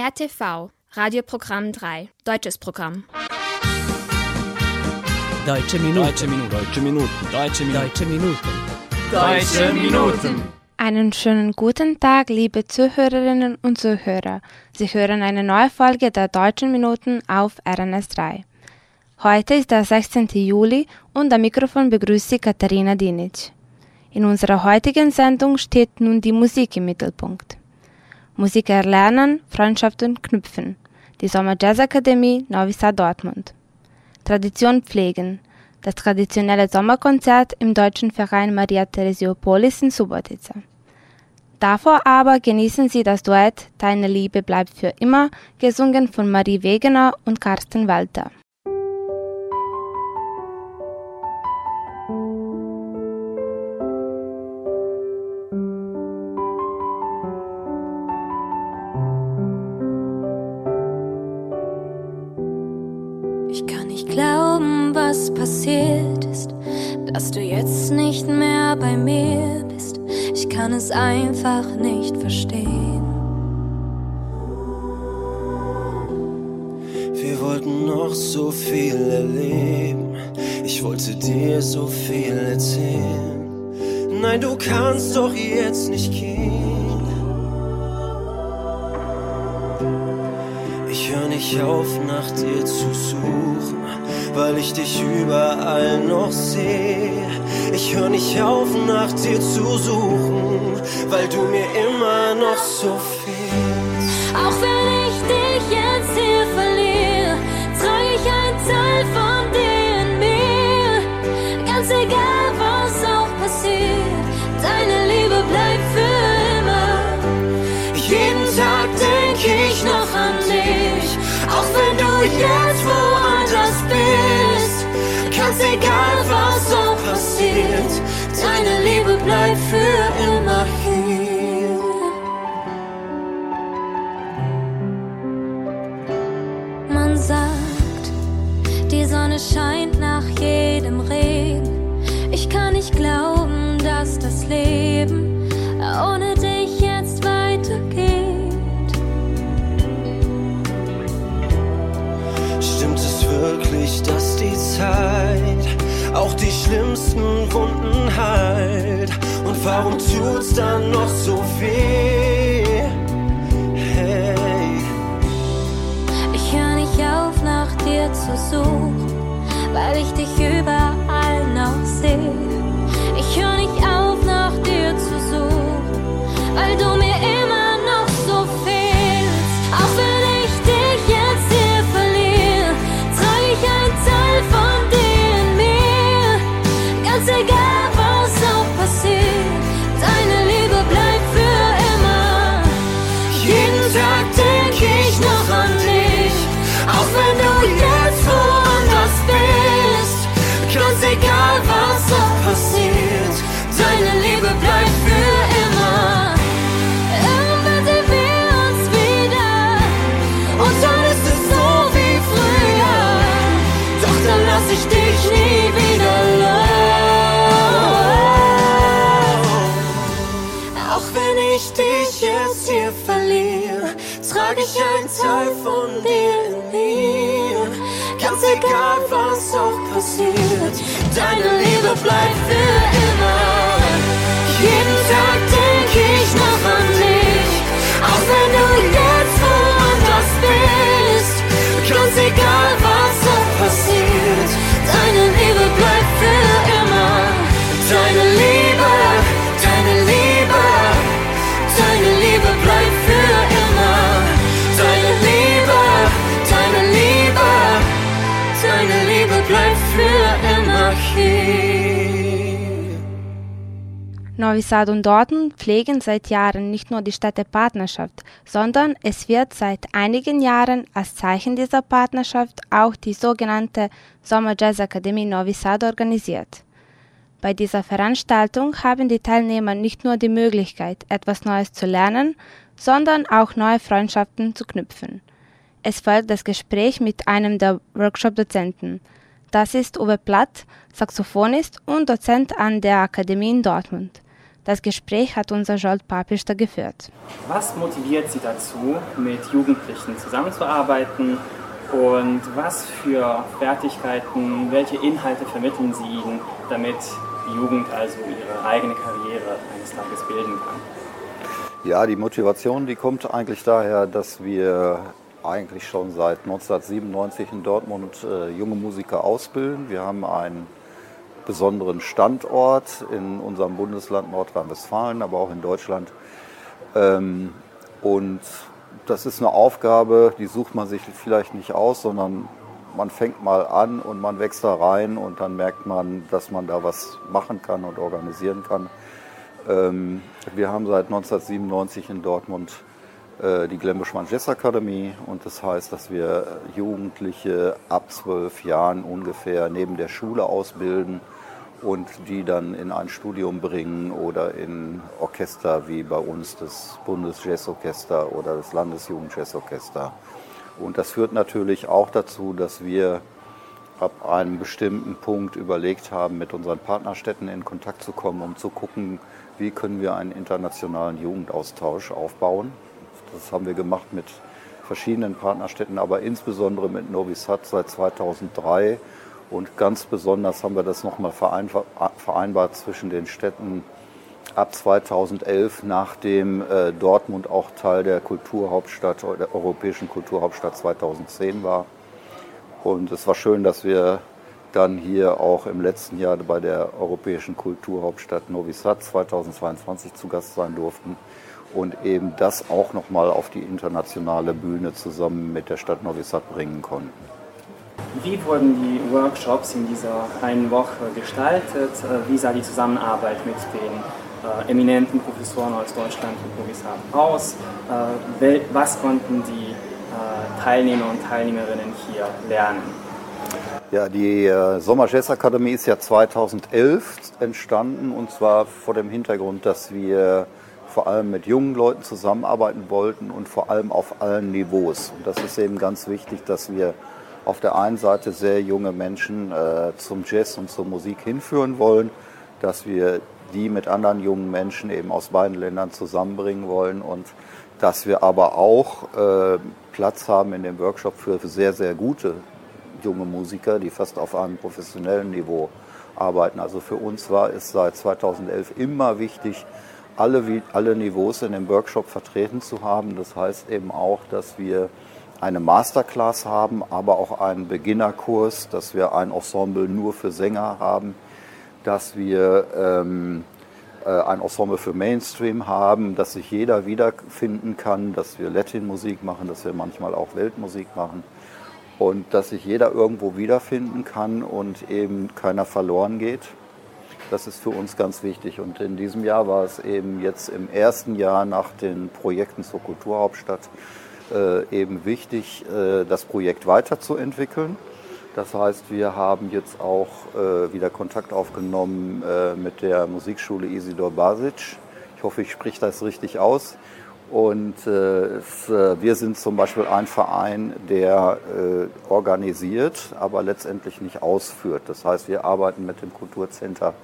RTV, Radioprogramm 3, deutsches Programm. Deutsche Minuten. Deutsche Minuten. Deutsche Minuten. Deutsche Minuten. Deutsche Minuten. Deutsche Minuten. Einen schönen guten Tag, liebe Zuhörerinnen und Zuhörer. Sie hören eine neue Folge der Deutschen Minuten auf RNS 3. Heute ist der 16. Juli und am Mikrofon begrüßt Sie Katharina Dinic. In unserer heutigen Sendung steht nun die Musik im Mittelpunkt. Musik erlernen, Freundschaften knüpfen. Die Sommer Jazz Akademie Novi Sad Dortmund. Tradition pflegen. Das traditionelle Sommerkonzert im deutschen Verein Maria Theresiopolis in Subotica. Davor aber genießen Sie das Duett Deine Liebe bleibt für immer, gesungen von Marie Wegener und Carsten Walter. Was passiert ist, dass du jetzt nicht mehr bei mir bist. Ich kann es einfach nicht verstehen. Wir wollten noch so viel erleben. Ich wollte dir so viel erzählen. Nein, du kannst doch jetzt nicht gehen. Ich höre nicht auf, nach dir zu suchen, weil ich dich überall noch sehe. Ich höre nicht auf, nach dir zu suchen, weil du mir immer noch so fehlst. Liebe bleibt für immer hier. Man sagt, die Sonne scheint nach jedem Regen. Ich kann nicht glauben, dass das Leben ohne dich jetzt weitergeht. Stimmt es wirklich, dass die Zeit auch die schlimmsten Wunden heilt? Warum tut's dann noch so weh? Hey, Ich höre nicht auf, nach dir zu suchen, weil ich dich überall noch sehe. Ich ein Teil von dir in mir. Ganz egal, was auch passiert, deine Liebe bleibt für immer. Jeden Tag denke ich noch an dich, auch wenn du Novi Sad und Dortmund pflegen seit Jahren nicht nur die Städtepartnerschaft, sondern es wird seit einigen Jahren als Zeichen dieser Partnerschaft auch die sogenannte Sommer Jazz Akademie Novi Sad organisiert. Bei dieser Veranstaltung haben die Teilnehmer nicht nur die Möglichkeit, etwas Neues zu lernen, sondern auch neue Freundschaften zu knüpfen. Es folgt das Gespräch mit einem der Workshop-Dozenten. Das ist Uwe Platt, Saxophonist und Dozent an der Akademie in Dortmund. Das Gespräch hat unser Jolt Papister geführt. Was motiviert Sie dazu, mit Jugendlichen zusammenzuarbeiten und was für Fertigkeiten, welche Inhalte vermitteln Sie ihnen, damit die Jugend also ihre eigene Karriere eines Tages bilden kann? Ja, die Motivation, die kommt eigentlich daher, dass wir eigentlich schon seit 1997 in Dortmund äh, junge Musiker ausbilden. Wir haben einen besonderen Standort in unserem Bundesland Nordrhein-Westfalen, aber auch in Deutschland. Ähm, und das ist eine Aufgabe, die sucht man sich vielleicht nicht aus, sondern man fängt mal an und man wächst da rein und dann merkt man, dass man da was machen kann und organisieren kann. Ähm, wir haben seit 1997 in Dortmund äh, die Glembuschmann Jazz Akademie und das heißt, dass wir Jugendliche ab zwölf Jahren ungefähr neben der Schule ausbilden und die dann in ein Studium bringen oder in Orchester wie bei uns das Bundesjazzorchester oder das Landesjugendjazzorchester. Und das führt natürlich auch dazu, dass wir ab einem bestimmten Punkt überlegt haben, mit unseren Partnerstädten in Kontakt zu kommen, um zu gucken, wie können wir einen internationalen Jugendaustausch aufbauen. Das haben wir gemacht mit verschiedenen Partnerstädten, aber insbesondere mit Novi Sad seit 2003. Und ganz besonders haben wir das nochmal vereinbart zwischen den Städten ab 2011, nachdem äh, Dortmund auch Teil der Kulturhauptstadt, der europäischen Kulturhauptstadt 2010 war. Und es war schön, dass wir dann hier auch im letzten Jahr bei der europäischen Kulturhauptstadt Novi Sad 2022 zu Gast sein durften und eben das auch nochmal auf die internationale Bühne zusammen mit der Stadt Novi Sad bringen konnten. Wie wurden die Workshops in dieser einen Woche gestaltet? Wie sah die Zusammenarbeit mit den äh, eminenten Professoren aus Deutschland und Sad aus? Äh, was konnten die äh, Teilnehmer und Teilnehmerinnen hier lernen? Ja, die äh, Sommer Jazz Akademie ist ja 2011 entstanden und zwar vor dem Hintergrund, dass wir vor allem mit jungen Leuten zusammenarbeiten wollten und vor allem auf allen Niveaus. Und das ist eben ganz wichtig, dass wir auf der einen Seite sehr junge Menschen äh, zum Jazz und zur Musik hinführen wollen, dass wir die mit anderen jungen Menschen eben aus beiden Ländern zusammenbringen wollen und dass wir aber auch äh, Platz haben in dem Workshop für sehr, sehr gute junge Musiker, die fast auf einem professionellen Niveau arbeiten. Also für uns war es seit 2011 immer wichtig, alle, alle Niveaus in dem Workshop vertreten zu haben. Das heißt eben auch, dass wir eine Masterclass haben, aber auch einen Beginnerkurs, dass wir ein Ensemble nur für Sänger haben, dass wir ähm, äh, ein Ensemble für Mainstream haben, dass sich jeder wiederfinden kann, dass wir Latin-Musik machen, dass wir manchmal auch Weltmusik machen und dass sich jeder irgendwo wiederfinden kann und eben keiner verloren geht. Das ist für uns ganz wichtig. Und in diesem Jahr war es eben jetzt im ersten Jahr nach den Projekten zur Kulturhauptstadt eben wichtig, äh, das Projekt weiterzuentwickeln. Das heißt, wir haben jetzt auch äh, wieder Kontakt aufgenommen äh, mit der Musikschule Isidor Basic. Ich hoffe, ich spreche das richtig aus. Und äh, es, äh, wir sind zum Beispiel ein Verein, der äh, organisiert, aber letztendlich nicht ausführt. Das heißt, wir arbeiten mit dem Kulturcenter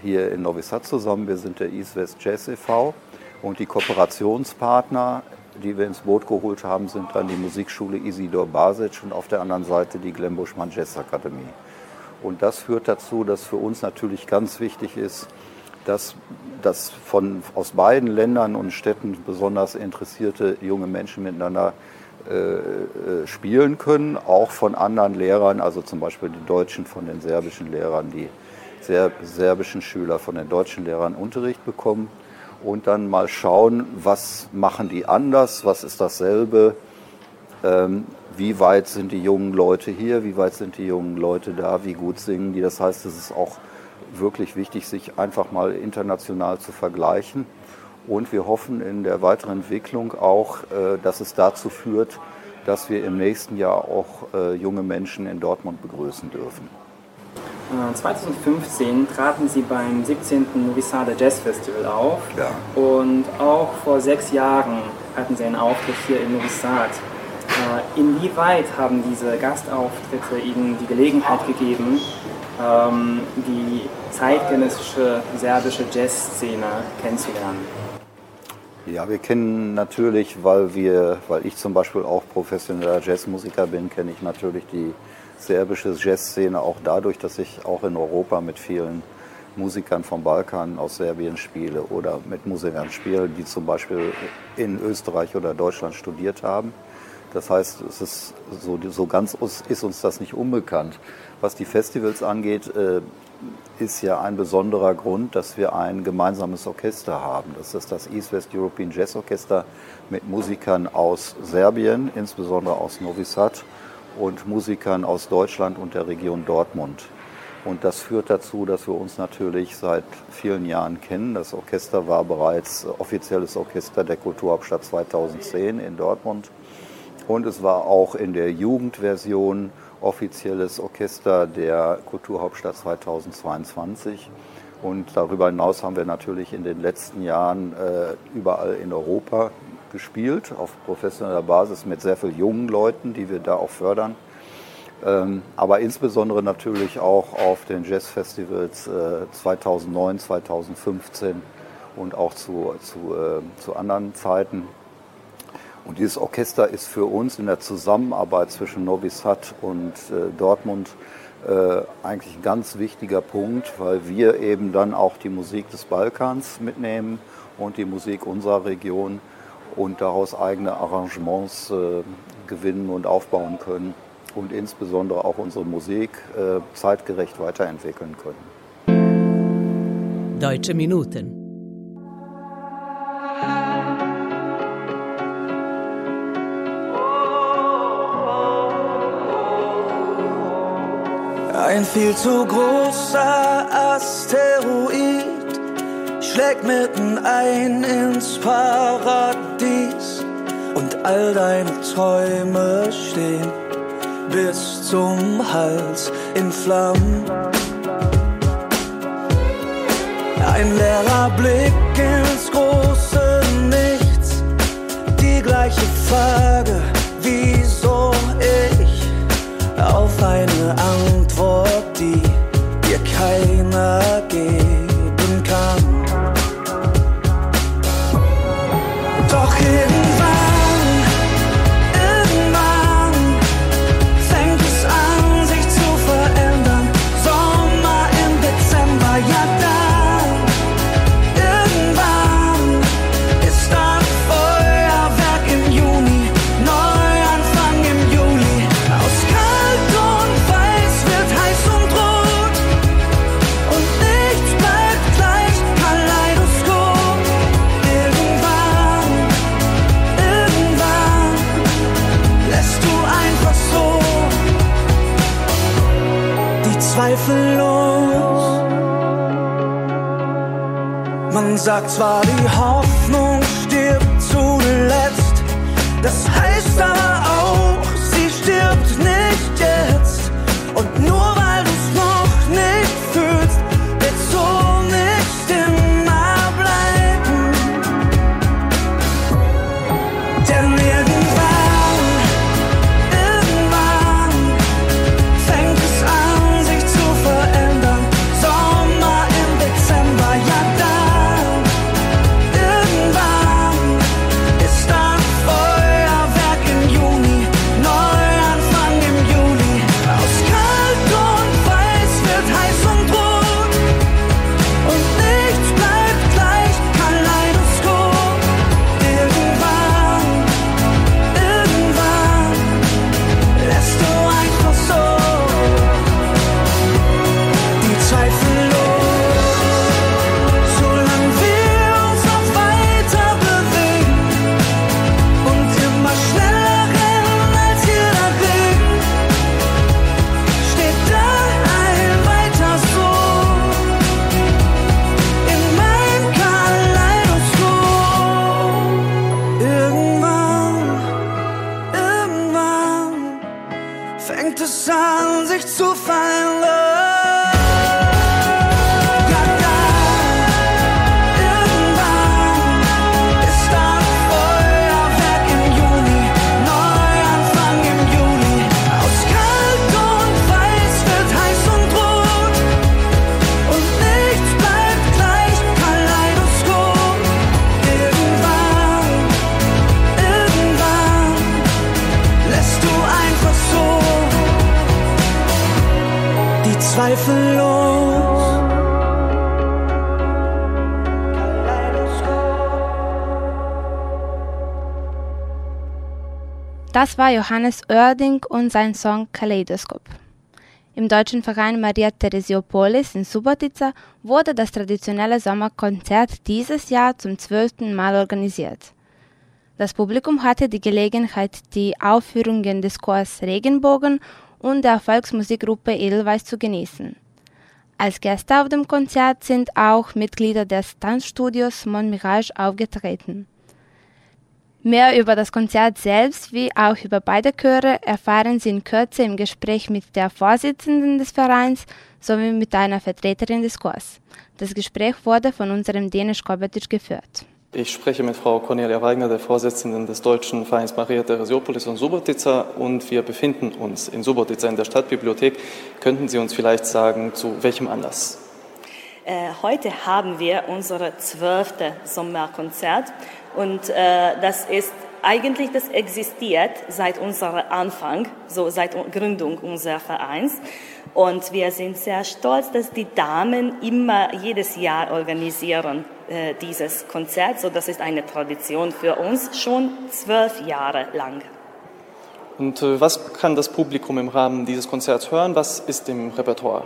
hier in Novi Sad zusammen. Wir sind der East West Jazz e.V. und die Kooperationspartner, die wir ins Boot geholt haben, sind dann die Musikschule Isidor Basic und auf der anderen Seite die Glenbuschmann Jazz Akademie. Und das führt dazu, dass für uns natürlich ganz wichtig ist, dass, dass von, aus beiden Ländern und Städten besonders interessierte junge Menschen miteinander äh, äh, spielen können, auch von anderen Lehrern, also zum Beispiel die Deutschen von den serbischen Lehrern, die Serb serbischen Schüler von den deutschen Lehrern Unterricht bekommen und dann mal schauen, was machen die anders, was ist dasselbe, ähm, wie weit sind die jungen Leute hier, wie weit sind die jungen Leute da, wie gut singen die. Das heißt, es ist auch wirklich wichtig, sich einfach mal international zu vergleichen. Und wir hoffen in der weiteren Entwicklung auch, äh, dass es dazu führt, dass wir im nächsten Jahr auch äh, junge Menschen in Dortmund begrüßen dürfen. 2015 äh, traten Sie beim 17. Novi Sad Jazz Festival auf. Ja. Und auch vor sechs Jahren hatten Sie einen Auftritt hier in Novi Sad. Inwieweit haben diese Gastauftritte Ihnen die Gelegenheit gegeben, ähm, die zeitgenössische serbische Jazzszene kennenzulernen? Ja, wir kennen natürlich, weil wir, weil ich zum Beispiel auch professioneller Jazzmusiker bin, kenne ich natürlich die serbische Jazzszene auch dadurch, dass ich auch in Europa mit vielen Musikern vom Balkan aus Serbien spiele oder mit Musikern spiele, die zum Beispiel in Österreich oder Deutschland studiert haben. Das heißt, es ist so, so ganz ist uns das nicht unbekannt. Was die Festivals angeht, äh, ist ja ein besonderer Grund, dass wir ein gemeinsames Orchester haben. Das ist das East West European Jazz Orchester mit Musikern aus Serbien, insbesondere aus Novi Sad und Musikern aus Deutschland und der Region Dortmund. Und das führt dazu, dass wir uns natürlich seit vielen Jahren kennen. Das Orchester war bereits offizielles Orchester der Kulturhauptstadt 2010 in Dortmund. Und es war auch in der Jugendversion offizielles Orchester der Kulturhauptstadt 2022. Und darüber hinaus haben wir natürlich in den letzten Jahren äh, überall in Europa gespielt, auf professioneller Basis mit sehr vielen jungen Leuten, die wir da auch fördern. Ähm, aber insbesondere natürlich auch auf den Jazzfestivals äh, 2009, 2015 und auch zu, zu, äh, zu anderen Zeiten. Und dieses Orchester ist für uns in der Zusammenarbeit zwischen Novi Sad und äh, Dortmund äh, eigentlich ein ganz wichtiger Punkt, weil wir eben dann auch die Musik des Balkans mitnehmen und die Musik unserer Region und daraus eigene Arrangements äh, gewinnen und aufbauen können und insbesondere auch unsere Musik äh, zeitgerecht weiterentwickeln können. Deutsche Minuten. Ein viel zu großer Asteroid schlägt mitten ein ins Paradies und all deine Träume stehen bis zum Hals in Flammen. Ein leerer Blick ins große Nichts, die gleiche Frage, wieso ich auf eine Antwort, Man sagt zwar, die Hoffnung stirbt zuletzt, das heißt aber auch, zweifellos. Das war Johannes Oerding und sein Song Kaleidoskop. Im deutschen Verein Maria Theresiopolis in Subotica wurde das traditionelle Sommerkonzert dieses Jahr zum zwölften Mal organisiert. Das Publikum hatte die Gelegenheit, die Aufführungen des Chors Regenbogen und der Volksmusikgruppe Edelweiß zu genießen. Als Gäste auf dem Konzert sind auch Mitglieder des Tanzstudios Mon Mirage aufgetreten. Mehr über das Konzert selbst wie auch über beide Chöre erfahren Sie in Kürze im Gespräch mit der Vorsitzenden des Vereins sowie mit einer Vertreterin des Chors. Das Gespräch wurde von unserem Dänisch Korbetisch geführt. Ich spreche mit Frau Cornelia Weigner, der Vorsitzenden des Deutschen Vereins Maria Theresiopolis und Subotica und wir befinden uns in Subotica in der Stadtbibliothek. Könnten Sie uns vielleicht sagen, zu welchem Anlass? Äh, heute haben wir unser zwölfte Sommerkonzert und äh, das ist eigentlich, das existiert seit unserem Anfang, so seit Gründung unseres Vereins. Und wir sind sehr stolz, dass die Damen immer jedes Jahr organisieren äh, dieses Konzert. So, das ist eine Tradition für uns schon zwölf Jahre lang. Und äh, was kann das Publikum im Rahmen dieses Konzerts hören? Was ist im Repertoire?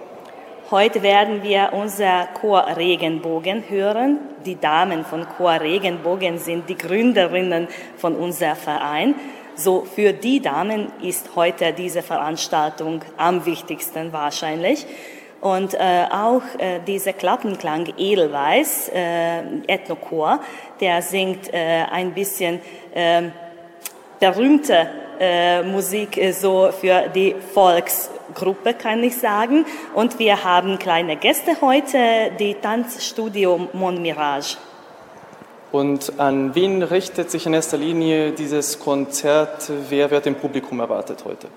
Heute werden wir unser Chor Regenbogen hören. Die Damen von Chor Regenbogen sind die Gründerinnen von unserem Verein. So für die Damen ist heute diese Veranstaltung am wichtigsten wahrscheinlich. Und äh, auch äh, dieser Klappenklang Edelweiß, äh, Ethnochor, der singt äh, ein bisschen äh, berühmte äh, Musik äh, so für die Volks Gruppe, kann ich sagen. Und wir haben kleine Gäste heute, die Tanzstudio Mon Mirage. Und an wen richtet sich in erster Linie dieses Konzert? Wer wird im Publikum erwartet heute?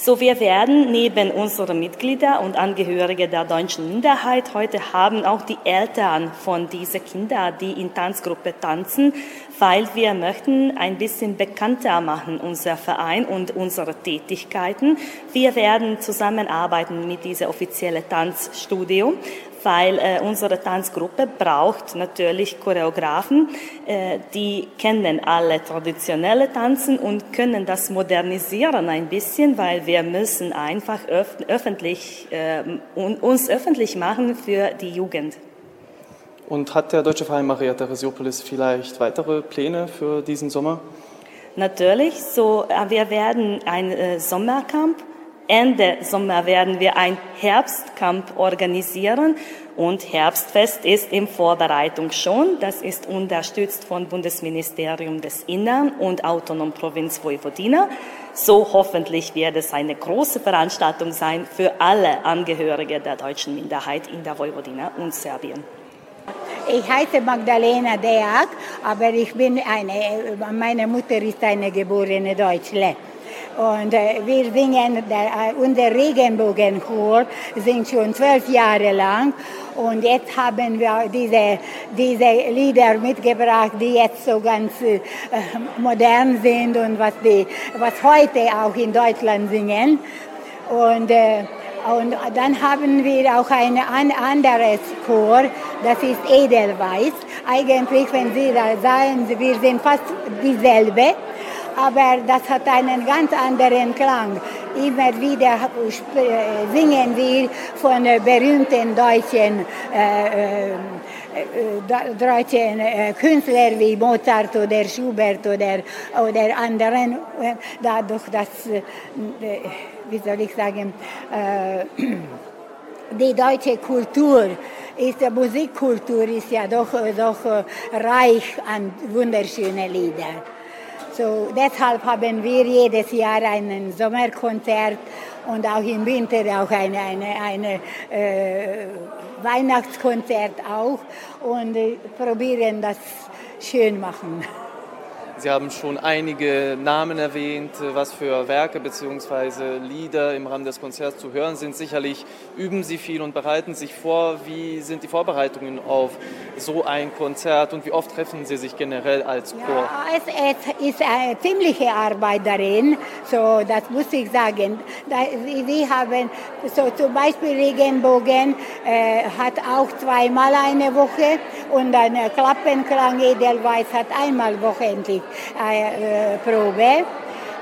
So, wir werden neben unseren Mitgliedern und Angehörigen der deutschen Minderheit heute haben auch die Eltern von diesen Kindern, die in Tanzgruppe tanzen, weil wir möchten ein bisschen bekannter machen, unser Verein und unsere Tätigkeiten. Wir werden zusammenarbeiten mit diesem offiziellen Tanzstudio, weil äh, unsere Tanzgruppe braucht natürlich Choreografen, äh, die kennen alle traditionelle Tanzen und können das modernisieren ein bisschen, weil wir müssen einfach öf öffentlich, äh, uns öffentlich machen für die Jugend. Und hat der Deutsche Verein Maria Theresiopolis vielleicht weitere Pläne für diesen Sommer? Natürlich. So, äh, wir werden ein äh, Sommercamp. Ende Sommer werden wir ein Herbstcamp organisieren und Herbstfest ist in Vorbereitung schon. Das ist unterstützt von Bundesministerium des Innern und Autonom Provinz Vojvodina. So hoffentlich wird es eine große Veranstaltung sein für alle Angehörige der deutschen Minderheit in der Vojvodina und Serbien. Ich heiße Magdalena Deak, aber ich bin eine, meine Mutter ist eine geborene Deutsche. Und äh, wir singen, der, äh, unser Regenbogenchor singt schon zwölf Jahre lang. Und jetzt haben wir diese, diese Lieder mitgebracht, die jetzt so ganz äh, modern sind und was, die, was heute auch in Deutschland singen. Und äh, und dann haben wir auch ein anderes Chor, das ist Edelweiß. Eigentlich, wenn Sie da sagen, wir sind fast dieselbe, aber das hat einen ganz anderen Klang. Immer wieder äh, singen wir von berühmten deutschen äh, äh, deutschen Künstlern wie Mozart oder Schubert oder, oder anderen, dadurch, dass wie soll ich sagen, äh, die deutsche Kultur ist, die Musikkultur ist ja doch, doch reich an wunderschönen Liedern. So, deshalb haben wir jedes Jahr ein Sommerkonzert und auch im Winter auch ein eine, eine, äh, Weihnachtskonzert auch und äh, probieren das schön machen. Sie haben schon einige Namen erwähnt, was für Werke bzw. Lieder im Rahmen des Konzerts zu hören sind. Sicherlich üben Sie viel und bereiten sich vor. Wie sind die Vorbereitungen auf so ein Konzert und wie oft treffen Sie sich generell als Chor? Ja, es, ist eine ziemliche Arbeit darin, so das muss ich sagen. wir haben so zum Beispiel Regenbogen äh, hat auch zweimal eine Woche und dann äh, Klappenklang Edelweiß hat einmal wöchentlich äh, äh, Probe.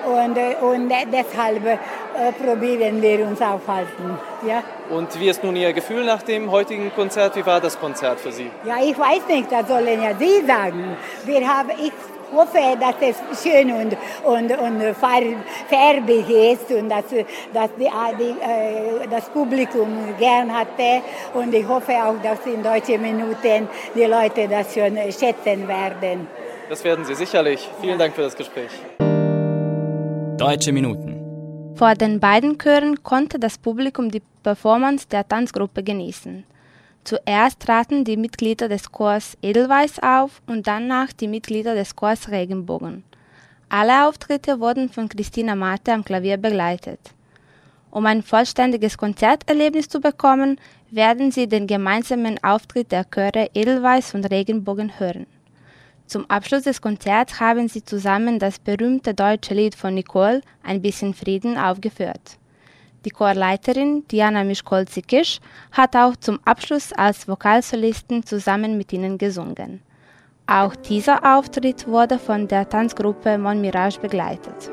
Und, äh, und deshalb äh, probieren wir uns aufhalten. Ja. Und wie ist nun Ihr Gefühl nach dem heutigen Konzert? Wie war das Konzert für Sie? Ja, ich weiß nicht, das sollen ja Sie sagen. Wir haben, ich hoffe, dass es schön und, und, und farbig ist und dass, dass die, die, äh, das Publikum gern hatte. Und ich hoffe auch, dass in deutschen Minuten die Leute das schon schätzen werden. Das werden Sie sicherlich. Vielen. Dank für das Gespräch. Deutsche Minuten. Vor den beiden Chören konnte das Publikum die Performance der Tanzgruppe genießen. Zuerst traten die Mitglieder des Chors Edelweiß auf und danach die Mitglieder des Chors Regenbogen. Alle Auftritte wurden von Christina Mate am Klavier begleitet. Um ein vollständiges Konzerterlebnis zu bekommen, werden Sie den gemeinsamen Auftritt der Chöre Edelweiß und Regenbogen hören. Zum Abschluss des Konzerts haben sie zusammen das berühmte deutsche Lied von Nicole Ein bisschen Frieden aufgeführt. Die Chorleiterin Diana Mischkolzi-Kisch hat auch zum Abschluss als Vokalsolistin zusammen mit ihnen gesungen. Auch dieser Auftritt wurde von der Tanzgruppe Mon Mirage begleitet.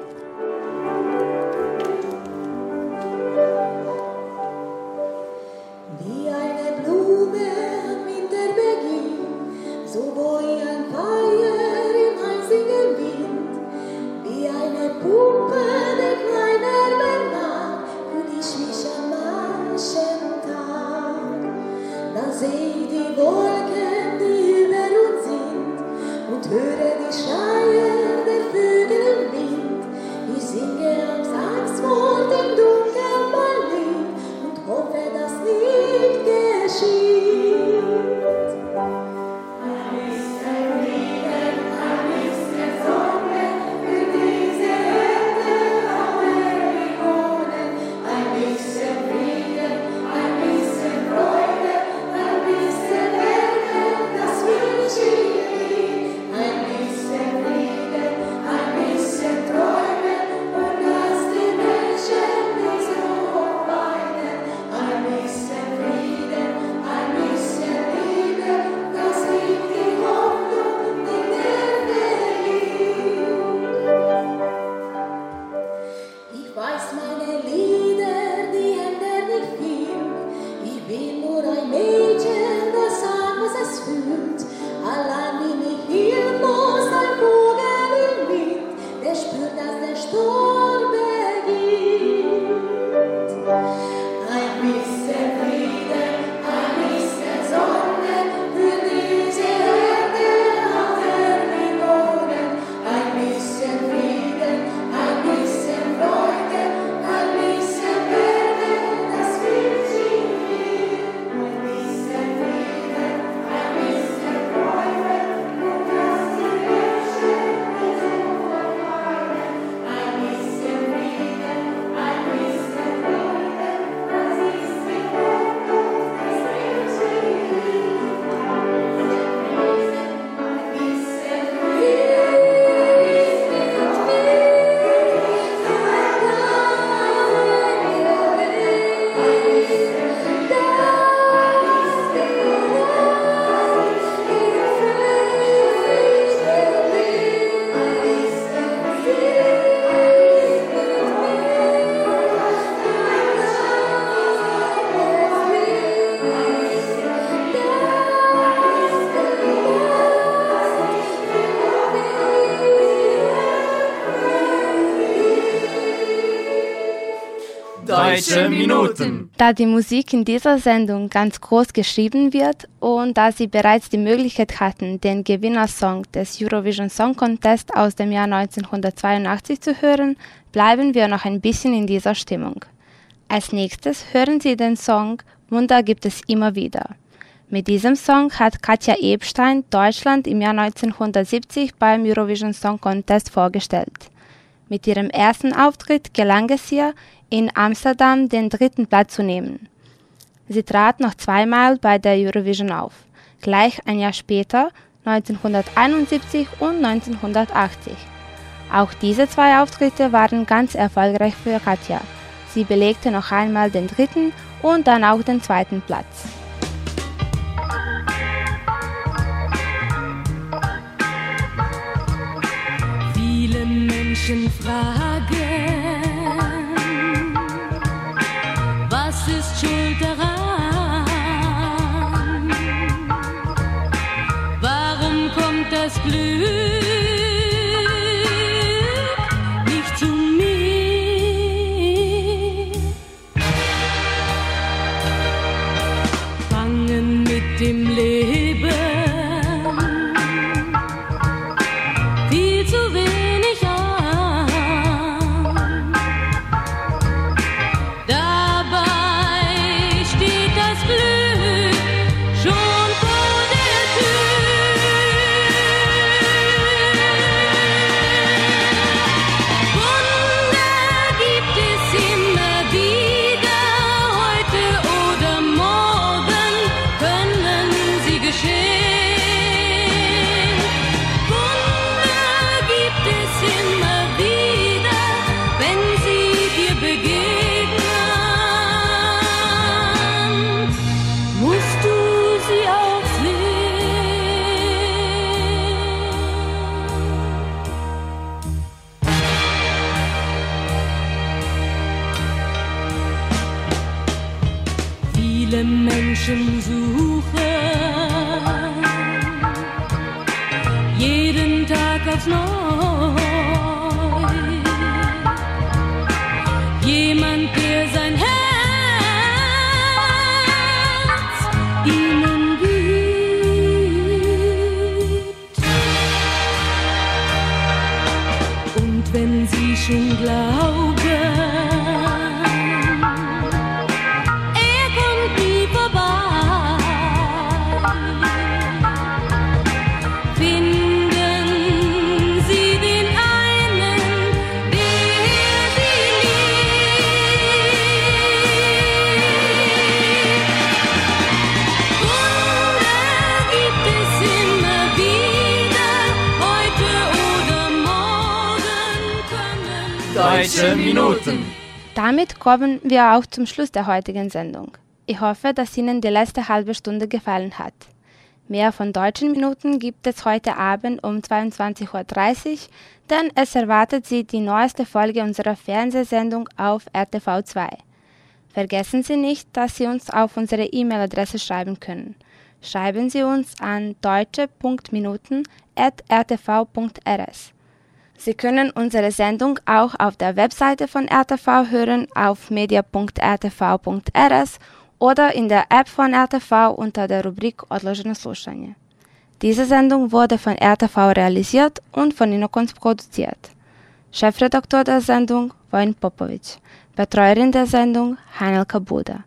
Deutsche Minuten. Da die Musik in dieser Sendung ganz groß geschrieben wird und da Sie bereits die Möglichkeit hatten, den Gewinnersong des Eurovision Song Contest aus dem Jahr 1982 zu hören, bleiben wir noch ein bisschen in dieser Stimmung. Als nächstes hören Sie den Song Wunder gibt es immer wieder. Mit diesem Song hat Katja Ebstein Deutschland im Jahr 1970 beim Eurovision Song Contest vorgestellt. Mit ihrem ersten Auftritt gelang es ihr, in Amsterdam den dritten Platz zu nehmen. Sie trat noch zweimal bei der Eurovision auf, gleich ein Jahr später, 1971 und 1980. Auch diese zwei Auftritte waren ganz erfolgreich für Katja. Sie belegte noch einmal den dritten und dann auch den zweiten Platz. Viele Menschen fragen, ist schuld daran? Deutsche Minuten. Damit kommen wir auch zum Schluss der heutigen Sendung. Ich hoffe, dass Ihnen die letzte halbe Stunde gefallen hat. Mehr von deutschen Minuten gibt es heute Abend um 22.30 Uhr, denn es erwartet Sie die neueste Folge unserer Fernsehsendung auf RTV2. Vergessen Sie nicht, dass Sie uns auf unsere E-Mail-Adresse schreiben können. Schreiben Sie uns an deutsche.minuten.rtv.rs. Sie können unsere Sendung auch auf der Webseite von RTV hören auf media.rtv.rs oder in der App von RTV unter der Rubrik Odloženo slušanje. Diese Sendung wurde von RTV realisiert und von Inokons produziert. Chefredakteur der Sendung Wojn Popovic, Betreuerin der Sendung Heinelka Buda.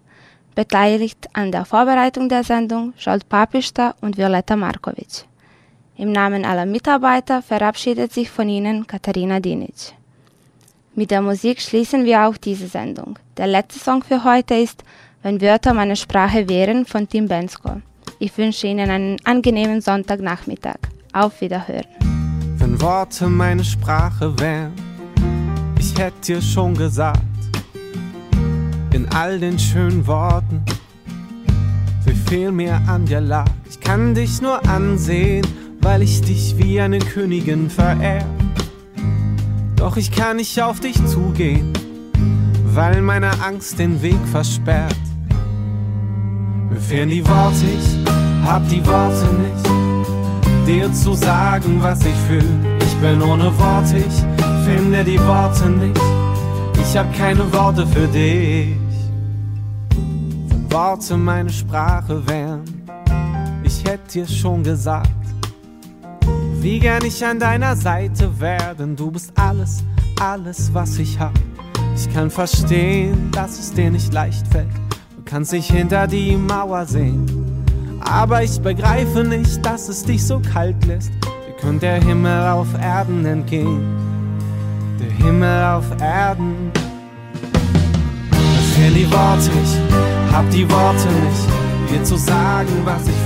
Beteiligt an der Vorbereitung der Sendung Scholt Papista und Violetta Markovic. Im Namen aller Mitarbeiter verabschiedet sich von Ihnen Katharina Dinic. Mit der Musik schließen wir auch diese Sendung. Der letzte Song für heute ist Wenn Wörter meine Sprache wären von Tim Bensko. Ich wünsche Ihnen einen angenehmen Sonntagnachmittag. Auf Wiederhören. Wenn Worte meine Sprache wären, ich hätte dir schon gesagt, in all den schönen Worten, viel mir an dir lag. Ich kann dich nur ansehen weil ich dich wie eine Königin verehr. Doch ich kann nicht auf dich zugehen, weil meine Angst den Weg versperrt. Mir fehlen die Worte, ich hab die Worte nicht, dir zu sagen, was ich fühl. Ich bin ohne Worte, ich finde die Worte nicht. Ich hab keine Worte für dich. Worte meine Sprache wären, ich hätte dir schon gesagt, wie gern ich an deiner Seite wäre, denn du bist alles, alles, was ich hab. Ich kann verstehen, dass es dir nicht leicht fällt. Du kannst dich hinter die Mauer sehen. Aber ich begreife nicht, dass es dich so kalt lässt. Wie könnte der Himmel auf Erden entgehen? Der Himmel auf Erden. Mir fehlen die Worte, ich hab die Worte nicht, dir zu sagen, was ich